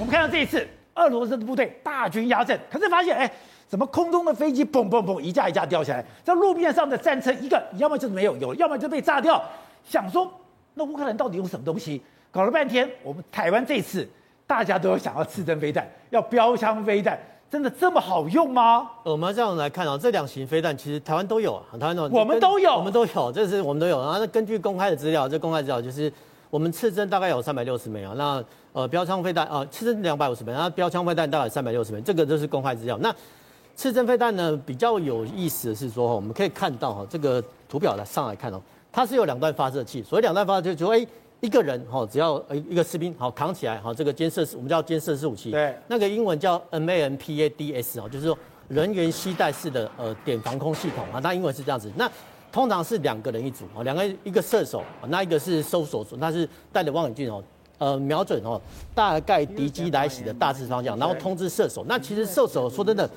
我们看到这一次俄罗斯的部队大军压阵，可是发现哎，怎么空中的飞机嘣嘣嘣一架一架掉下来，这路面上的战车一个要么就是没有油，要么就被炸掉。想说那乌克兰到底用什么东西？搞了半天，我们台湾这次大家都有想要刺针飞弹，要标枪飞弹。真的这么好用吗？我们这样来看啊，这两型飞弹其实台湾都有啊，台湾都有，我们都有，我们都有，这是我们都有。然后根据公开的资料，这公开资料就是我们刺针大概有三百六十枚啊，那呃标枪飞弹啊，刺针两百五十枚，然后标枪飞弹大概三百六十枚，这个都是公开资料。那刺针飞弹呢，比较有意思的是说，我们可以看到哈，这个图表来上来看哦，它是有两段发射器，所以两段发射器就说哎。一个人哈，只要呃一个士兵好扛起来哈，这个肩射式我们叫肩射式武器，对，那个英文叫 MANPADS 哦，就是说人员携带式的呃点防空系统啊，那英文是这样子。那通常是两个人一组哦，两个一个射手，那一个是搜索组，那是带着望远镜哦，呃瞄准哦大概敌机来袭的大致方向，然后通知射手。那其实射手说真的，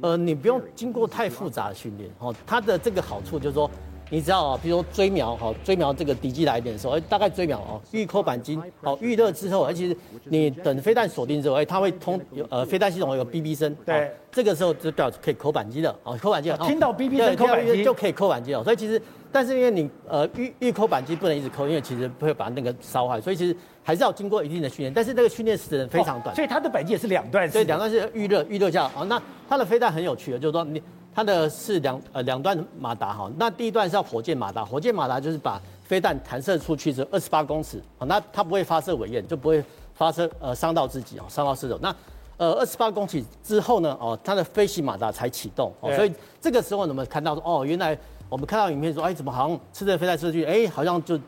呃你不用经过太复杂的训练哦，它的这个好处就是说。你知道啊，比如说追瞄，好追瞄这个敌机来一点的时候，哎，大概追瞄哦，预扣板机，好预热之后，而且你等飞弹锁定之后，哎，它会通有呃飞弹系统有哔哔声，对，这个时候就表示可以扣板机了，哦，扣板机，听到哔哔声扣扳机就可以扣板机了。所以其实，但是因为你呃预预扣板机不能一直扣，因为其实会把那个烧坏，所以其实还是要经过一定的训练。但是这个训练时间非常短，所以它的板机也是两段式，所以两段是预热预热下。哦，那它的飞弹很有趣的，就是说你。它的是两呃两段马达哈，那第一段是要火箭马达，火箭马达就是把飞弹弹射出去之后二十八公尺，那它不会发射尾焰，就不会发射呃伤到自己哦，伤到射手。那呃二十八公尺之后呢，哦它的飞行马达才启动，哦，所以这个时候我们看到说哦，原来我们看到影片说，哎怎么好像吃着飞弹射去，哎好像就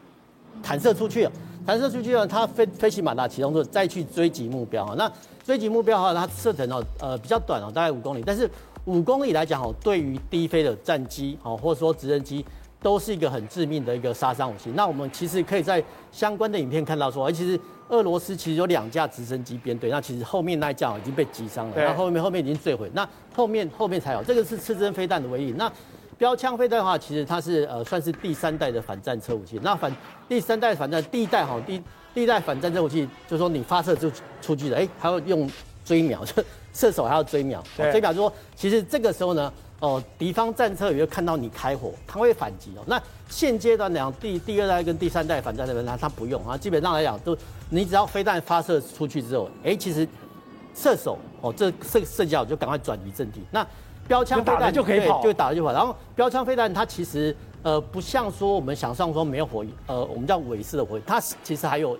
弹射出去了，弹射出去了，它飞飞行马达启动之后再去追击目标哈，那追击目标的话，它射程哦呃比较短哦，大概五公里，但是。五公里来讲，哦，对于低飞的战机，哦，或者说直升机，都是一个很致命的一个杀伤武器。那我们其实可以在相关的影片看到说，哎，其实俄罗斯其实有两架直升机编队，那其实后面那一架已经被击伤了，那后面后面已经坠毁，那后面后面才有。这个是刺针飞弹的威力。那标枪飞弹的话，其实它是呃算是第三代的反战车武器。那反第三代反战第一代哈，第第一代反战车武器，就是说你发射就出去了，哎，还要用追秒 就。射手还要追秒，追秒就说，其实这个时候呢，哦，敌方战车也会看到你开火，他会反击哦。那现阶段讲第第二代跟第三代反战车，他他不用啊，基本上来讲都，你只要飞弹发射出去之后，哎，其实射手哦，这射射角就赶快转移阵地。那标枪飞弹就可以跑，就打了就跑。然后标枪飞弹它其实呃不像说我们想象说没有火，呃，我们叫尾式的火，它其实还有。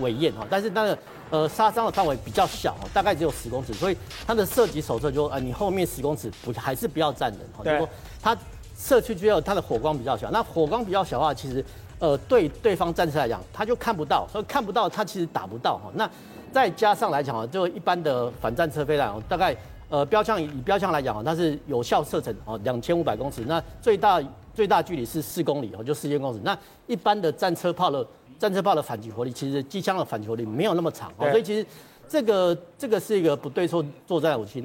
尾焰哈，但是那个呃杀伤的范围比较小，大概只有十公尺，所以它的射击手册就呃你后面十公尺不还是不要站人哈，就是说它射出去之后它的火光比较小，那火光比较小的话，其实呃对对方战车来讲，他就看不到，所以看不到他其实打不到哈。那再加上来讲啊，就一般的反战车飞弹，大概呃标枪以标枪来讲啊，它是有效射程哦两千五百公尺，那最大最大距离是四公里哦，就四千公尺。那一般的战车炮的。战车炮的反击火力，其实机枪的反击火力没有那么长哦，所以其实这个这个是一个不对称作战武器。